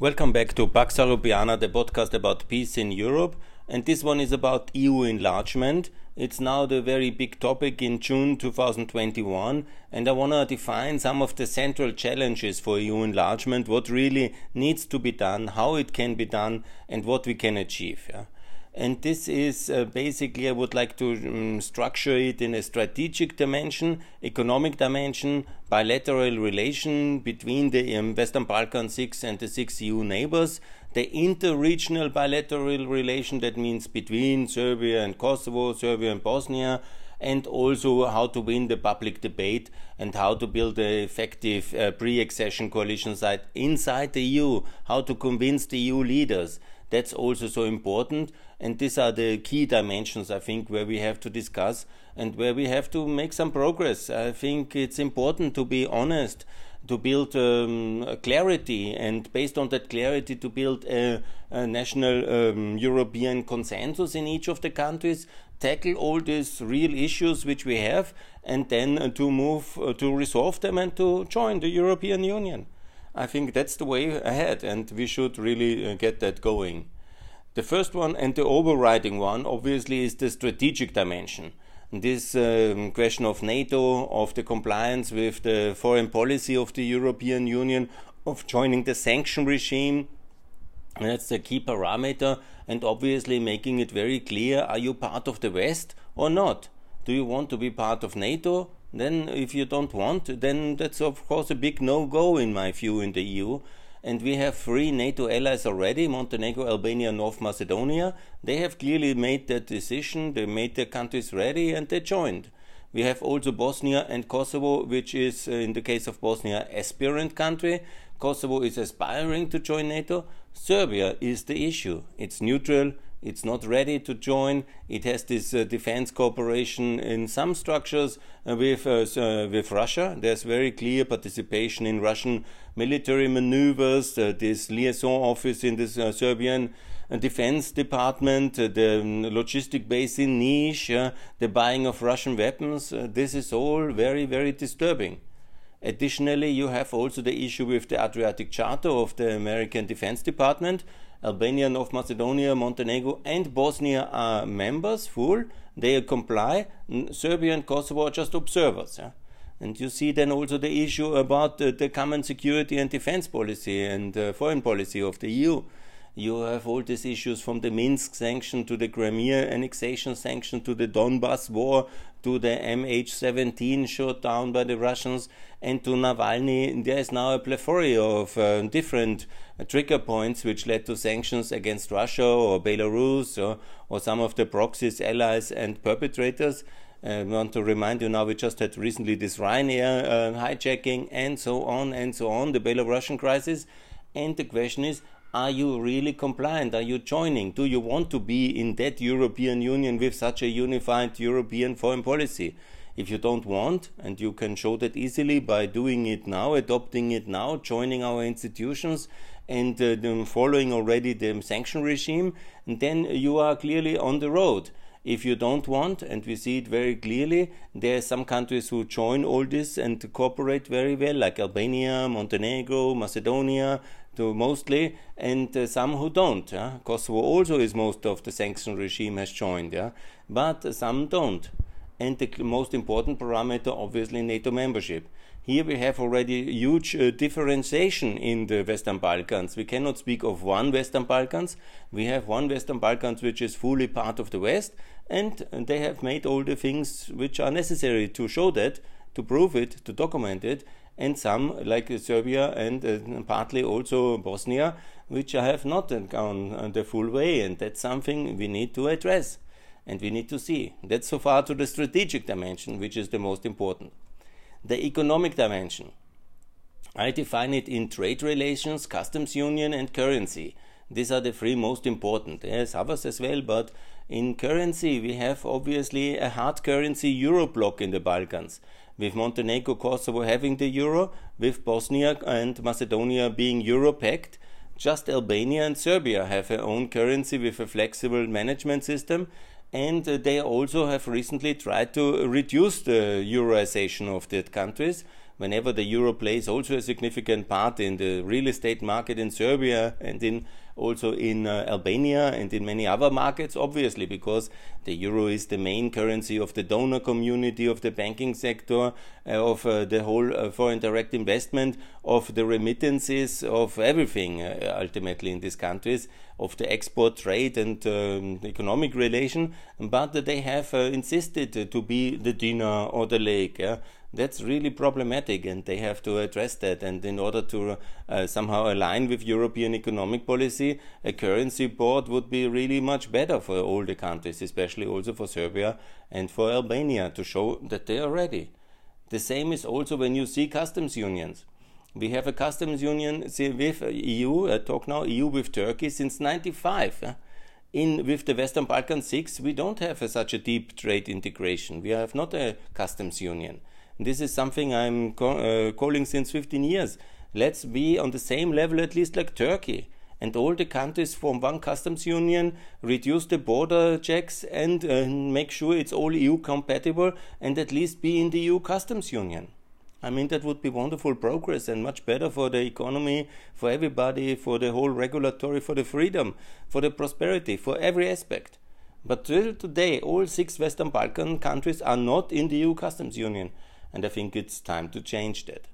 Welcome back to Pax Europiana, the podcast about peace in Europe. And this one is about EU enlargement. It's now the very big topic in June 2021. And I want to define some of the central challenges for EU enlargement, what really needs to be done, how it can be done, and what we can achieve. Yeah? And this is uh, basically, I would like to um, structure it in a strategic dimension, economic dimension, bilateral relation between the um, Western Balkan six and the six EU neighbors, the inter-regional bilateral relation, that means between Serbia and Kosovo, Serbia and Bosnia, and also how to win the public debate and how to build an effective uh, pre-accession coalition side inside the EU, how to convince the EU leaders that's also so important. And these are the key dimensions, I think, where we have to discuss and where we have to make some progress. I think it's important to be honest, to build um, clarity, and based on that clarity, to build a, a national um, European consensus in each of the countries, tackle all these real issues which we have, and then uh, to move uh, to resolve them and to join the European Union. I think that's the way ahead, and we should really uh, get that going. The first one and the overriding one, obviously, is the strategic dimension. This um, question of NATO, of the compliance with the foreign policy of the European Union, of joining the sanction regime, that's the key parameter, and obviously making it very clear are you part of the West or not? Do you want to be part of NATO then if you don't want, then that's of course a big no-go in my view in the EU. And we have three NATO allies already, Montenegro, Albania, North Macedonia. They have clearly made that decision, they made their countries ready and they joined. We have also Bosnia and Kosovo, which is, uh, in the case of Bosnia, aspirant country. Kosovo is aspiring to join NATO. Serbia is the issue. It's neutral, it's not ready to join. It has this uh, defense cooperation in some structures uh, with uh, uh with Russia. There's very clear participation in Russian military maneuvers. Uh, this liaison office in the uh, Serbian defense department, the um, logistic base in Niš, the buying of Russian weapons. this is all very very disturbing. Additionally, you have also the issue with the Adriatic Charter of the American Defense Department Albania, North Macedonia, Montenegro, and Bosnia are members, full. They comply. Serbia and Kosovo are just observers. Yeah? And you see then also the issue about uh, the common security and defense policy and uh, foreign policy of the EU. You have all these issues from the Minsk sanction to the Crimea annexation sanction to the Donbass war to the MH17 shot down by the Russians and to Navalny. There is now a plethora of uh, different uh, trigger points which led to sanctions against Russia or Belarus or, or some of the proxies, allies, and perpetrators. Uh, I want to remind you now, we just had recently this Ryanair uh, hijacking and so on and so on, the Belarusian crisis. And the question is, are you really compliant? Are you joining? Do you want to be in that European Union with such a unified European foreign policy? If you don't want, and you can show that easily by doing it now, adopting it now, joining our institutions, and uh, following already the sanction regime, then you are clearly on the road. If you don't want, and we see it very clearly, there are some countries who join all this and cooperate very well, like Albania, Montenegro, Macedonia, to mostly, and uh, some who don't. Yeah? Kosovo also is most of the sanction regime has joined, yeah? but some don't. And the most important parameter, obviously, NATO membership. Here we have already huge uh, differentiation in the Western Balkans. We cannot speak of one Western Balkans. We have one Western Balkans which is fully part of the West, and they have made all the things which are necessary to show that, to prove it, to document it, and some, like Serbia and uh, partly also Bosnia, which have not gone the full way, and that's something we need to address and we need to see. That's so far to the strategic dimension, which is the most important. The economic dimension. I define it in trade relations, customs union, and currency. These are the three most important. There's others as well, but in currency, we have obviously a hard currency euro bloc in the Balkans with Montenegro, Kosovo having the euro, with Bosnia and Macedonia being euro packed. Just Albania and Serbia have their own currency with a flexible management system, and they also have recently tried to reduce the euroization of the countries. Whenever the euro plays also a significant part in the real estate market in Serbia and in also in uh, Albania and in many other markets, obviously, because the euro is the main currency of the donor community, of the banking sector, uh, of uh, the whole uh, foreign direct investment, of the remittances, of everything uh, ultimately in these countries, of the export trade and um, economic relation. But they have uh, insisted to be the dinar or the lek. Yeah? that's really problematic and they have to address that and in order to uh, somehow align with european economic policy a currency board would be really much better for all the countries especially also for serbia and for albania to show that they are ready the same is also when you see customs unions we have a customs union with eu I talk now eu with turkey since 95 in with the Western Balkan six, we don't have a, such a deep trade integration. We have not a customs union. This is something I'm uh, calling since 15 years. Let's be on the same level, at least like Turkey. And all the countries form one customs union, reduce the border checks, and uh, make sure it's all EU compatible, and at least be in the EU customs union. I mean, that would be wonderful progress and much better for the economy, for everybody, for the whole regulatory, for the freedom, for the prosperity, for every aspect. But till today, all six Western Balkan countries are not in the EU customs union and I think it's time to change that.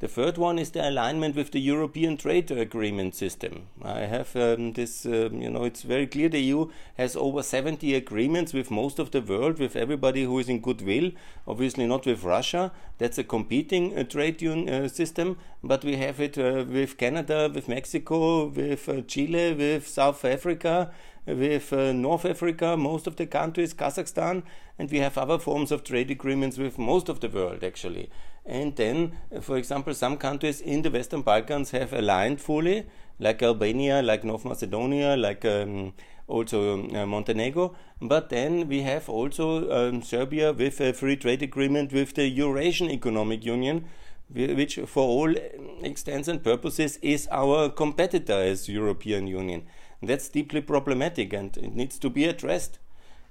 The third one is the alignment with the European trade agreement system. I have um, this, um, you know, it's very clear the EU has over 70 agreements with most of the world, with everybody who is in goodwill, obviously not with Russia. That's a competing uh, trade uh, system, but we have it uh, with Canada, with Mexico, with uh, Chile, with South Africa, with uh, North Africa, most of the countries, Kazakhstan, and we have other forms of trade agreements with most of the world actually. And then, uh, for example, some countries in the Western Balkans have aligned fully, like Albania, like North Macedonia, like um, also uh, Montenegro. But then we have also um, Serbia with a free trade agreement with the Eurasian Economic Union, which for all extents and purposes is our competitor as European Union. That's deeply problematic and it needs to be addressed.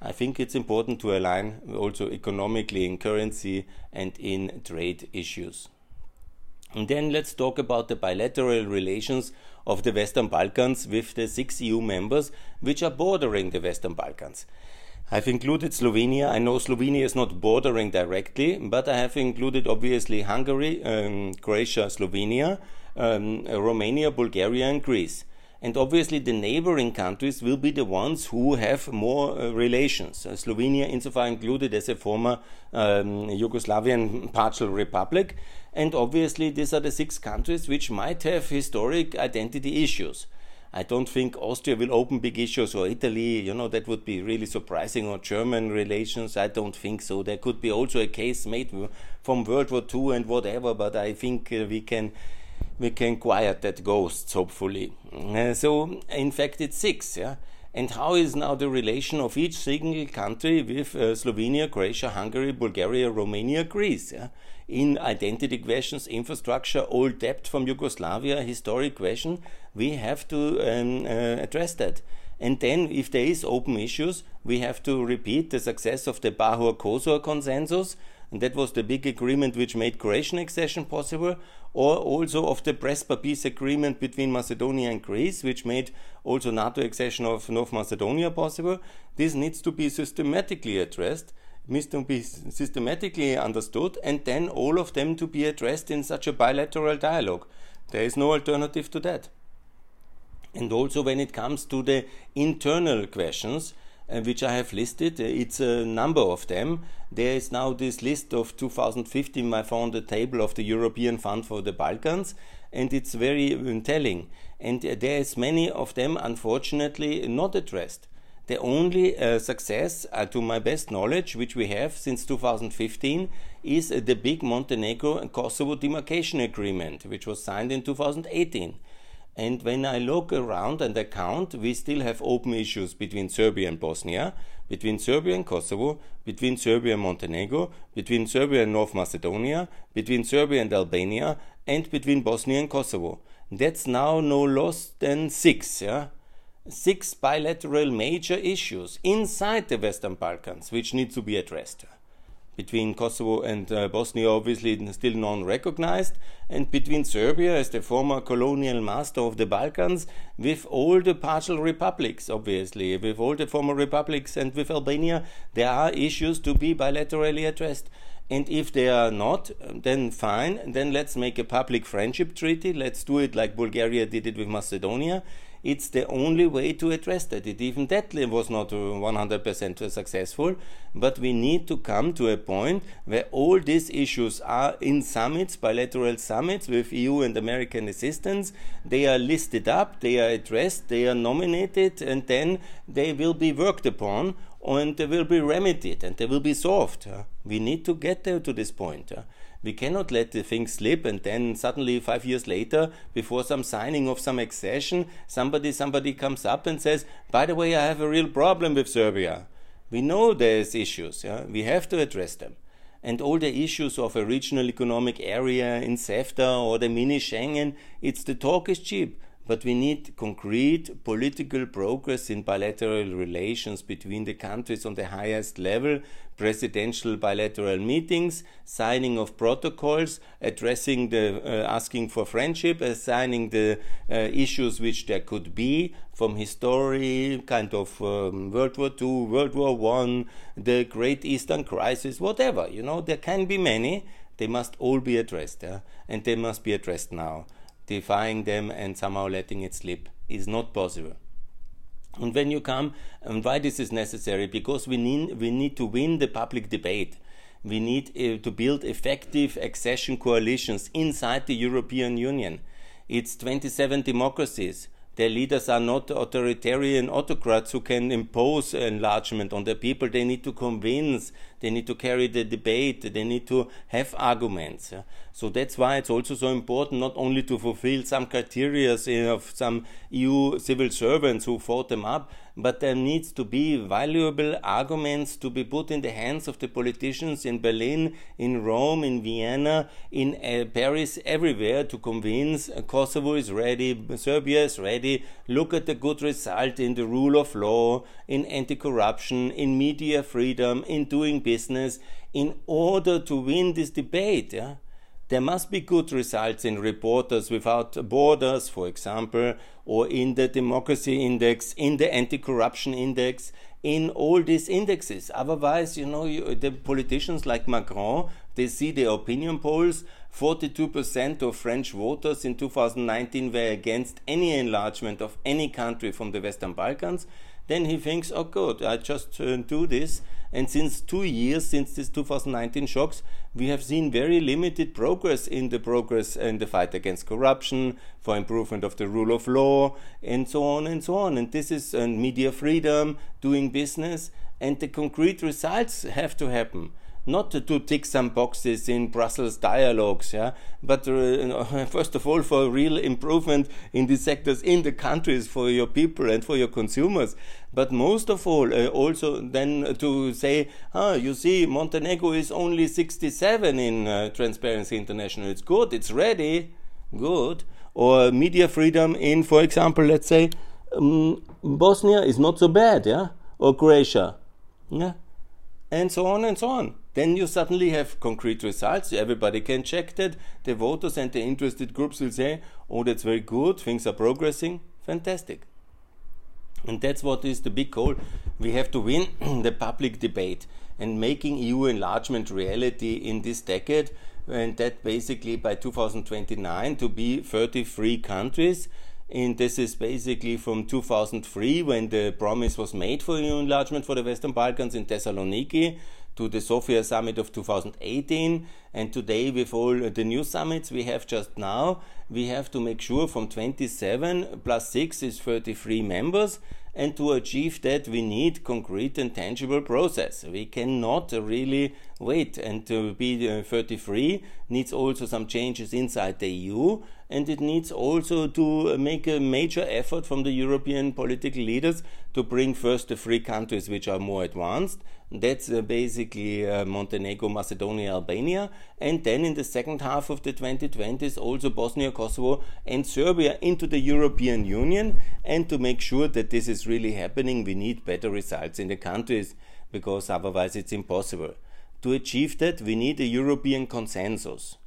I think it's important to align also economically in currency and in trade issues. And then let's talk about the bilateral relations of the Western Balkans with the six EU members which are bordering the Western Balkans. I've included Slovenia. I know Slovenia is not bordering directly, but I have included obviously Hungary, um, Croatia, Slovenia, um, Romania, Bulgaria, and Greece and obviously the neighboring countries will be the ones who have more uh, relations. Uh, Slovenia, insofar included as a former um, Yugoslavian partial republic, and obviously these are the six countries which might have historic identity issues. I don't think Austria will open big issues or Italy, you know, that would be really surprising, or German relations. I don't think so. There could be also a case made from World War II and whatever, but I think uh, we can we can quiet that ghost, hopefully. Uh, so, in fact, it's six. Yeah? And how is now the relation of each single country with uh, Slovenia, Croatia, Hungary, Bulgaria, Romania, Greece? Yeah? In identity questions, infrastructure, old debt from Yugoslavia, historic question, we have to um, uh, address that. And then, if there is open issues, we have to repeat the success of the Pahor-Kosor consensus, and that was the big agreement which made Croatian accession possible, or also of the Prespa peace agreement between Macedonia and Greece, which made also NATO accession of North Macedonia possible. This needs to be systematically addressed, needs to be systematically understood, and then all of them to be addressed in such a bilateral dialogue. There is no alternative to that. And also, when it comes to the internal questions, which I have listed. Uh, it's a number of them. There is now this list of 2015. I found a table of the European Fund for the Balkans, and it's very um, telling. And uh, there is many of them, unfortunately, not addressed. The only uh, success, uh, to my best knowledge, which we have since 2015, is uh, the big Montenegro and Kosovo demarcation agreement, which was signed in 2018. And when I look around and I count, we still have open issues between Serbia and Bosnia, between Serbia and Kosovo, between Serbia and Montenegro, between Serbia and North Macedonia, between Serbia and Albania, and between Bosnia and Kosovo. That's now no less than six, yeah? Six bilateral major issues inside the Western Balkans which need to be addressed. Between Kosovo and uh, Bosnia, obviously still non recognized, and between Serbia as the former colonial master of the Balkans, with all the partial republics, obviously, with all the former republics, and with Albania, there are issues to be bilaterally addressed. And if they are not, then fine. Then let's make a public friendship treaty. Let's do it like Bulgaria did it with Macedonia. It's the only way to address that. It, even that was not uh, 100% successful, but we need to come to a point where all these issues are in summits, bilateral summits with EU and American assistance. They are listed up, they are addressed, they are nominated, and then they will be worked upon and they will be remedied and they will be solved. Uh, we need to get there to this point. Uh. We cannot let the thing slip and then suddenly five years later, before some signing of some accession, somebody somebody comes up and says, by the way, I have a real problem with Serbia. We know there's issues, yeah? we have to address them. And all the issues of a regional economic area in CEFTA or the mini Schengen, it's the talk is cheap but we need concrete political progress in bilateral relations between the countries on the highest level, presidential bilateral meetings, signing of protocols, addressing the uh, asking for friendship, assigning the uh, issues which there could be from history, kind of um, World War II, World War One, the Great Eastern Crisis, whatever. You know, there can be many. They must all be addressed, yeah? and they must be addressed now defying them and somehow letting it slip is not possible. And when you come, and why this is necessary? Because we need, we need to win the public debate. We need uh, to build effective accession coalitions inside the European Union. It's 27 democracies. Their leaders are not authoritarian autocrats who can impose enlargement on the people. They need to convince, they need to carry the debate, they need to have arguments. So that's why it's also so important not only to fulfill some criteria of some EU civil servants who fought them up, but there needs to be valuable arguments to be put in the hands of the politicians in Berlin, in Rome, in Vienna, in uh, Paris, everywhere to convince Kosovo is ready, Serbia is ready. Look at the good result in the rule of law, in anti corruption, in media freedom, in doing business, in order to win this debate. Yeah? There must be good results in Reporters Without Borders, for example, or in the Democracy Index, in the Anti Corruption Index, in all these indexes. Otherwise, you know, you, the politicians like Macron, they see the opinion polls. 42% of French voters in 2019 were against any enlargement of any country from the Western Balkans. Then he thinks, oh, good, I just uh, do this and since two years, since this 2019 shocks, we have seen very limited progress in the progress in the fight against corruption, for improvement of the rule of law, and so on and so on. And this is uh, media freedom, doing business, and the concrete results have to happen not to, tick some boxes in Brussels dialogues, yeah, but uh, first of all for real improvement in these sectors in the countries for your people and for your consumers. But most of all, uh, also then to say, ah, you see, Montenegro is only 67 in uh, Transparency International. It's good, it's ready, good. Or media freedom in, for example, let's say, um, Bosnia is not so bad, yeah, or Croatia, yeah, and so on and so on. Then you suddenly have concrete results. Everybody can check that. The voters and the interested groups will say, oh, that's very good, things are progressing. Fantastic. And that's what is the big goal. We have to win the public debate and making EU enlargement reality in this decade. And that basically by 2029 to be 33 countries. And this is basically from 2003 when the promise was made for EU enlargement for the Western Balkans in Thessaloniki to the Sofia summit of 2018. And today, with all the new summits we have just now, we have to make sure from 27 plus 6 is 33 members. And to achieve that, we need concrete and tangible process. We cannot really wait. And to be uh, 33 needs also some changes inside the EU. And it needs also to make a major effort from the European political leaders to bring first the three countries which are more advanced that's uh, basically uh, Montenegro, Macedonia, Albania. And then in the second half of the 2020s, also Bosnia, Kosovo, and Serbia into the European Union. And to make sure that this is really happening, we need better results in the countries because otherwise it's impossible To achieve that, we need a European consensus.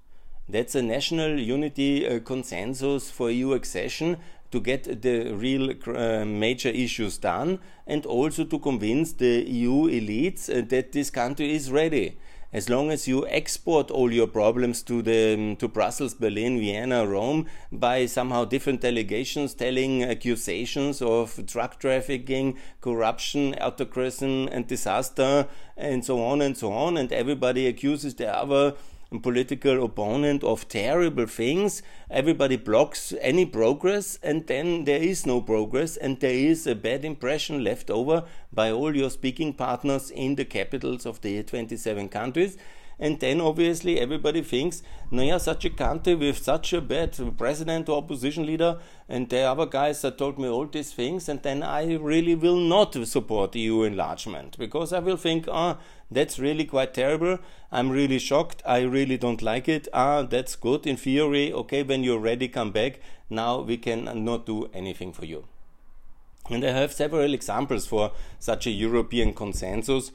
That's a national unity uh, consensus for EU accession to get the real uh, major issues done and also to convince the EU elites uh, that this country is ready. As long as you export all your problems to the um, to Brussels, Berlin, Vienna, Rome by somehow different delegations telling accusations of drug trafficking, corruption, autocracy, and disaster, and so on and so on, and everybody accuses the other political opponent of terrible things. Everybody blocks any progress, and then there is no progress, and there is a bad impression left over by all your speaking partners in the capitals of the 27 countries. And then obviously everybody thinks, no, yeah, such a country with such a bad president or opposition leader, and the other guys that told me all these things, and then I really will not support EU enlargement because I will think, ah, oh, that's really quite terrible. I'm really shocked. I really don't like it. Ah, that's good in theory. Okay, when you're ready, come back. Now we can not do anything for you. And I have several examples for such a European consensus.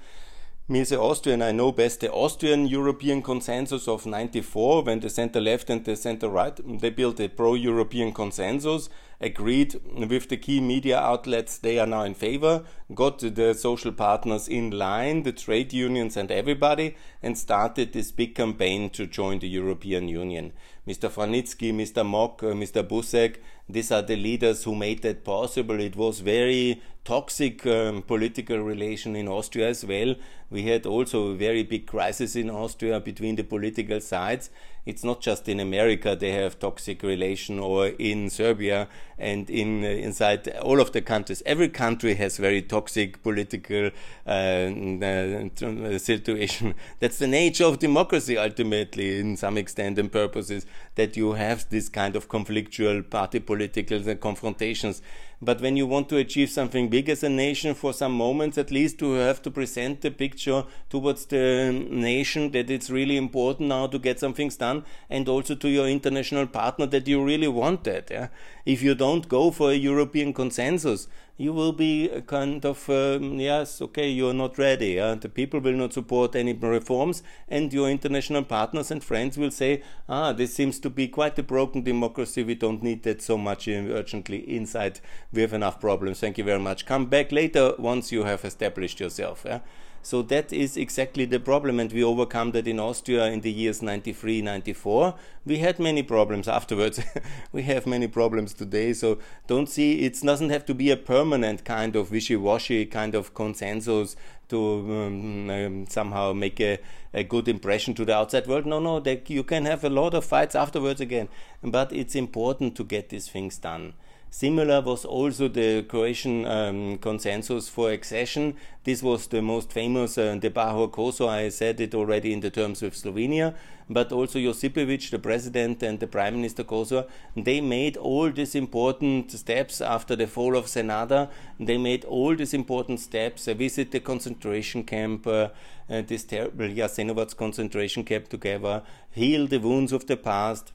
Me Austrian, I know best the Austrian European consensus of 94 when the center left and the center right, they built a pro-European consensus, agreed with the key media outlets they are now in favor, got the social partners in line, the trade unions and everybody, and started this big campaign to join the European Union. Mr. Vranitzky, Mr. Mock, uh, Mr. Busek, these are the leaders who made that possible. It was very toxic um, political relation in Austria as well. We had also a very big crisis in Austria between the political sides. It's not just in America they have toxic relation or in Serbia and in uh, inside all of the countries. Every country has very toxic political uh, uh, situation. That's the nature of democracy ultimately in some extent and purposes that you have this kind of conflictual party political confrontations but when you want to achieve something big as a nation, for some moments at least, you have to present the picture towards the nation that it's really important now to get some things done, and also to your international partner that you really want that. Yeah? If you don't go for a European consensus, you will be kind of um, yes okay you're not ready uh, the people will not support any reforms and your international partners and friends will say ah this seems to be quite a broken democracy we don't need that so much urgently inside we have enough problems thank you very much come back later once you have established yourself yeah? So that is exactly the problem, and we overcome that in Austria in the years 93, 94. We had many problems afterwards. we have many problems today, so don't see it doesn't have to be a permanent kind of wishy-washy kind of consensus to um, um, somehow make a, a, good impression to the outside world. No, no, they, you can have a lot of fights afterwards again, but it's important to get these things done. Similar was also the Croatian um, consensus for accession. This was the most famous, uh, the Kosor, I said it already in the terms with Slovenia, but also Josipovic, the president, and the prime minister Kosor, they made all these important steps after the fall of Sanader. They made all these important steps, uh, visit the concentration camp, uh, uh, this terrible Jasenovac concentration camp together, heal the wounds of the past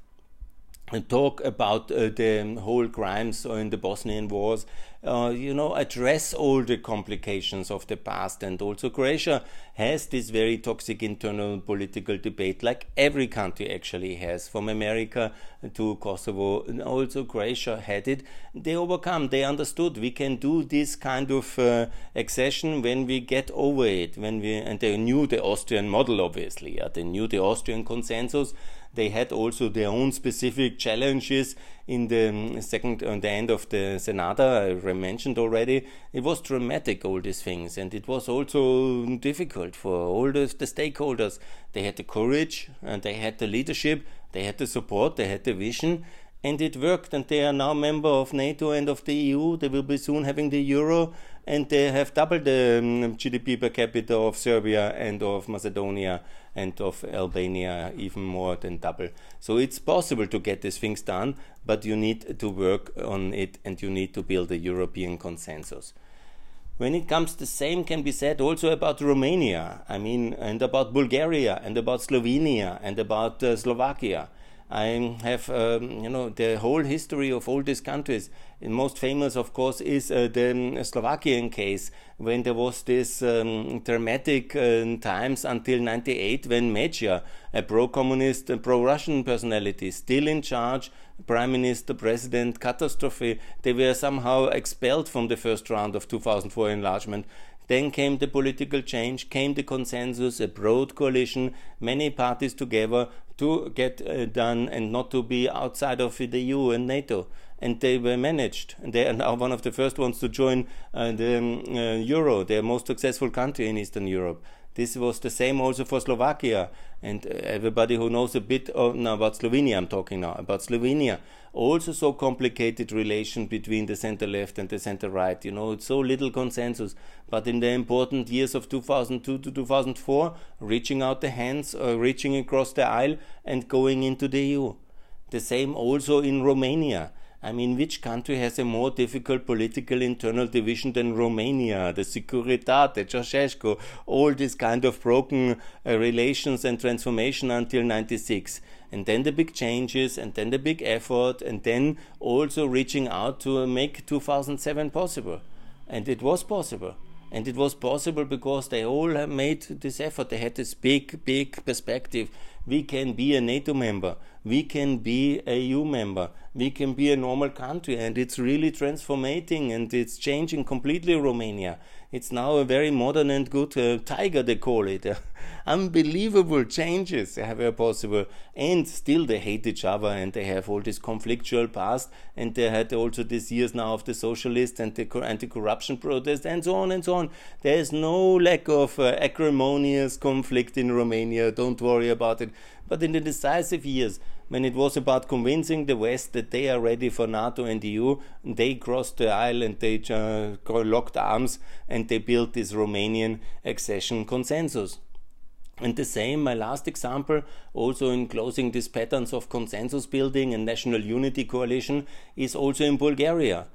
talk about uh, the whole crimes in the Bosnian wars, uh, you know, address all the complications of the past. And also, Croatia has this very toxic internal political debate, like every country actually has, from America to Kosovo. And also, Croatia had it. They overcome, they understood we can do this kind of uh, accession when we get over it, when we, and they knew the Austrian model, obviously. Yeah? They knew the Austrian consensus they had also their own specific challenges in the um, second on the end of the Sanader mentioned already. It was dramatic all these things, and it was also difficult for all the, the stakeholders. They had the courage and they had the leadership, they had the support, they had the vision, and it worked. And they are now member of NATO and of the EU. They will be soon having the euro, and they have doubled the um, GDP per capita of Serbia and of Macedonia and of Albania even more than double. So it's possible to get these things done, but you need to work on it and you need to build a European consensus. When it comes, the same can be said also about Romania, I mean, and about Bulgaria, and about Slovenia, and about uh, Slovakia. I have, um, you know, the whole history of all these countries. The most famous, of course, is uh, the Slovakian case when there was this um, dramatic uh, times until 98 when Meciar, a pro-communist, and pro-Russian personality, still in charge, prime minister, president, catastrophe, they were somehow expelled from the first round of 2004 enlargement. Then came the political change, came the consensus, a broad coalition, many parties together to get uh, done and not to be outside of the EU and NATO. And they were managed. They are now one of the first ones to join uh, the um, uh, Euro, their most successful country in Eastern Europe. This was the same also for Slovakia. And uh, everybody who knows a bit of, now about Slovenia, I'm talking now about Slovenia, also so complicated relation between the center left and the center right. You know, it's so little consensus. But in the important years of 2002 to 2004, reaching out the hands, uh, reaching across the aisle, and going into the EU. The same also in Romania. I mean, which country has a more difficult political internal division than Romania? The Securitate, Ceausescu, all these kind of broken uh, relations and transformation until 96 and then the big changes, and then the big effort, and then also reaching out to make 2007 possible. And it was possible. And it was possible because they all made this effort. They had this big, big perspective. We can be a NATO member. We can be a EU member. We can be a normal country. And it's really transforming and it's changing completely Romania. It's now a very modern and good uh, tiger, they call it. unbelievable changes were possible. And still they hate each other and they have all this conflictual past. And they had also these years now of the socialist and the anti corruption protest and so on and so on. There is no lack of uh, acrimonious conflict in Romania. Don't worry about it. But in the decisive years, when it was about convincing the West that they are ready for NATO and EU, they crossed the aisle and they uh, locked arms and they built this Romanian accession consensus. And the same, my last example, also in closing these patterns of consensus building and national unity coalition, is also in Bulgaria.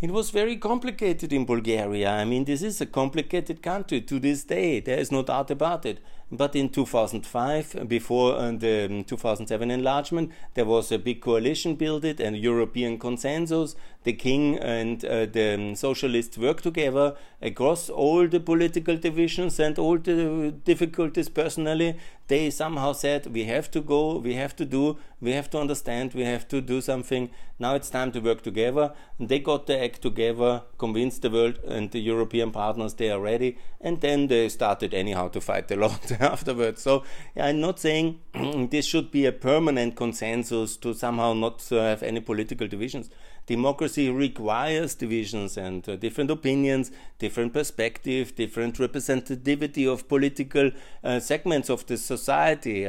It was very complicated in Bulgaria. I mean, this is a complicated country to this day. There is no doubt about it. But in 2005, before uh, the um, 2007 enlargement, there was a big coalition built, and European consensus. The king and uh, the um, socialists worked together across all the political divisions and all the difficulties personally. They somehow said, we have to go, we have to do, we have to understand, we have to do something. Now it's time to work together. And they got the act together, convinced the world and the European partners they are ready, and then they started anyhow to fight a lot. afterwards. So I'm not saying this should be a permanent consensus to somehow not have any political divisions. Democracy requires divisions and uh, different opinions, different perspective, different representativity of political uh, segments of the society.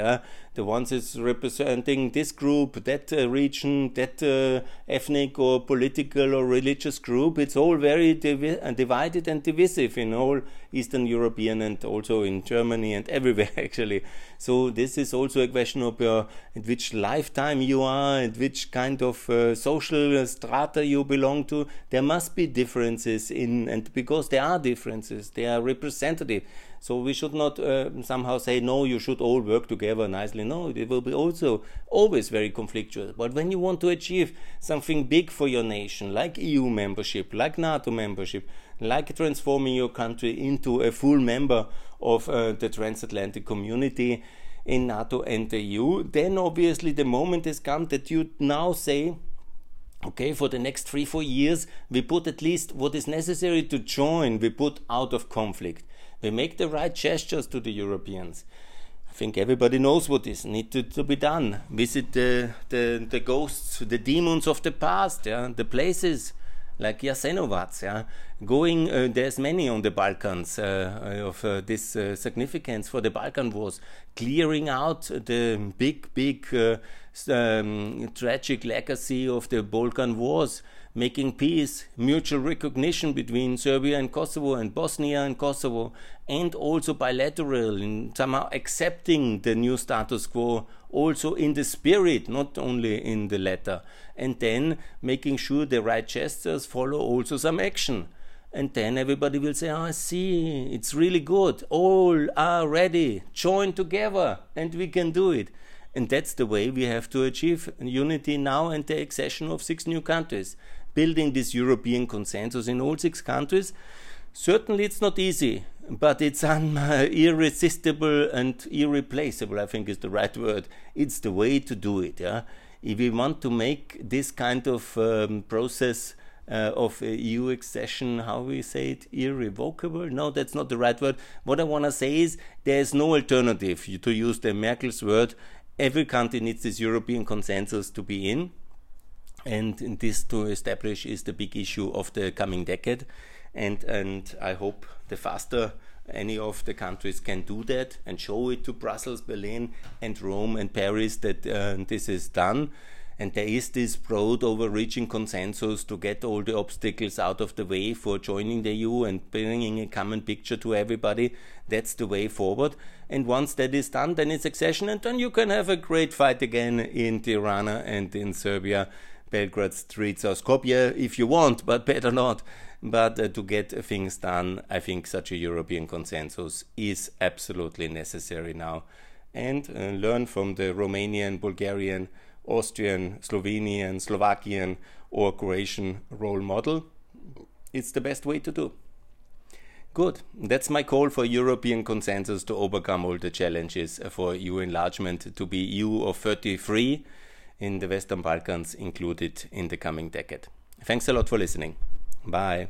The ones is representing this group, that uh, region, that uh, ethnic or political or religious group. It's all very divi- divided and divisive in all Eastern European and also in Germany and everywhere actually. So this is also a question of uh, which lifetime you are, at which kind of uh, social strata you belong to. There must be differences in, and because there are differences, they are representative. So we should not uh, somehow say, no, you should all work together nicely. No, it will be also always very conflictual. But when you want to achieve something big for your nation, like EU membership, like NATO membership, like transforming your country into a full member of uh, the transatlantic community in NATO and the EU, then obviously the moment has come that you now say, okay, for the next three, four years, we put at least what is necessary to join, we put out of conflict. We make the right gestures to the Europeans. I think everybody knows what is need to, be done. Visit the, the, the ghosts, the demons of the past, yeah, the places like Jasenovac. Yeah? Going, uh, there's many on the Balkans uh, of uh, this uh, significance for the Balkan Wars, clearing out the big, big uh, um, tragic legacy of the Balkan Wars making peace, mutual recognition between Serbia and Kosovo and Bosnia and Kosovo, and also bilateral in somehow accepting the new status quo also in the spirit, not only in the letter, and then making sure the right gestures follow also some action. And then everybody will say, oh, I see, it's really good. All are ready. Join together and we can do it. And that's the way we have to achieve unity now and the accession of six new countries. Building this European consensus in all six countries. Certainly, it's not easy, but it's un- irresistible and irreplaceable, I think is the right word. It's the way to do it. Yeah? If we want to make this kind of um, process uh, of EU accession, how we say it, irrevocable? No, that's not the right word. What I want to say is there is no alternative, to use the Merkel's word. Every country needs this European consensus to be in. And this to establish is the big issue of the coming decade. And, and I hope the faster any of the countries can do that and show it to Brussels, Berlin, and Rome and Paris that uh, this is done and there is this broad overreaching consensus to get all the obstacles out of the way for joining the EU and bringing a common picture to everybody. That's the way forward. And once that is done, then it's accession, and then you can have a great fight again in Tirana and in Serbia, Belgrade streets or Skopje if you want, but better not. But uh, to get things done, I think such a European consensus is absolutely necessary now. And uh, learn from the Romanian, Bulgarian, Austrian, Slovenian, Slovakian, or Croatian role model. It's the best way to do. Good. That's my call for European consensus to overcome all the challenges for EU enlargement to be EU of 33 in the Western Balkans included in the coming decade. Thanks a lot for listening. Bye.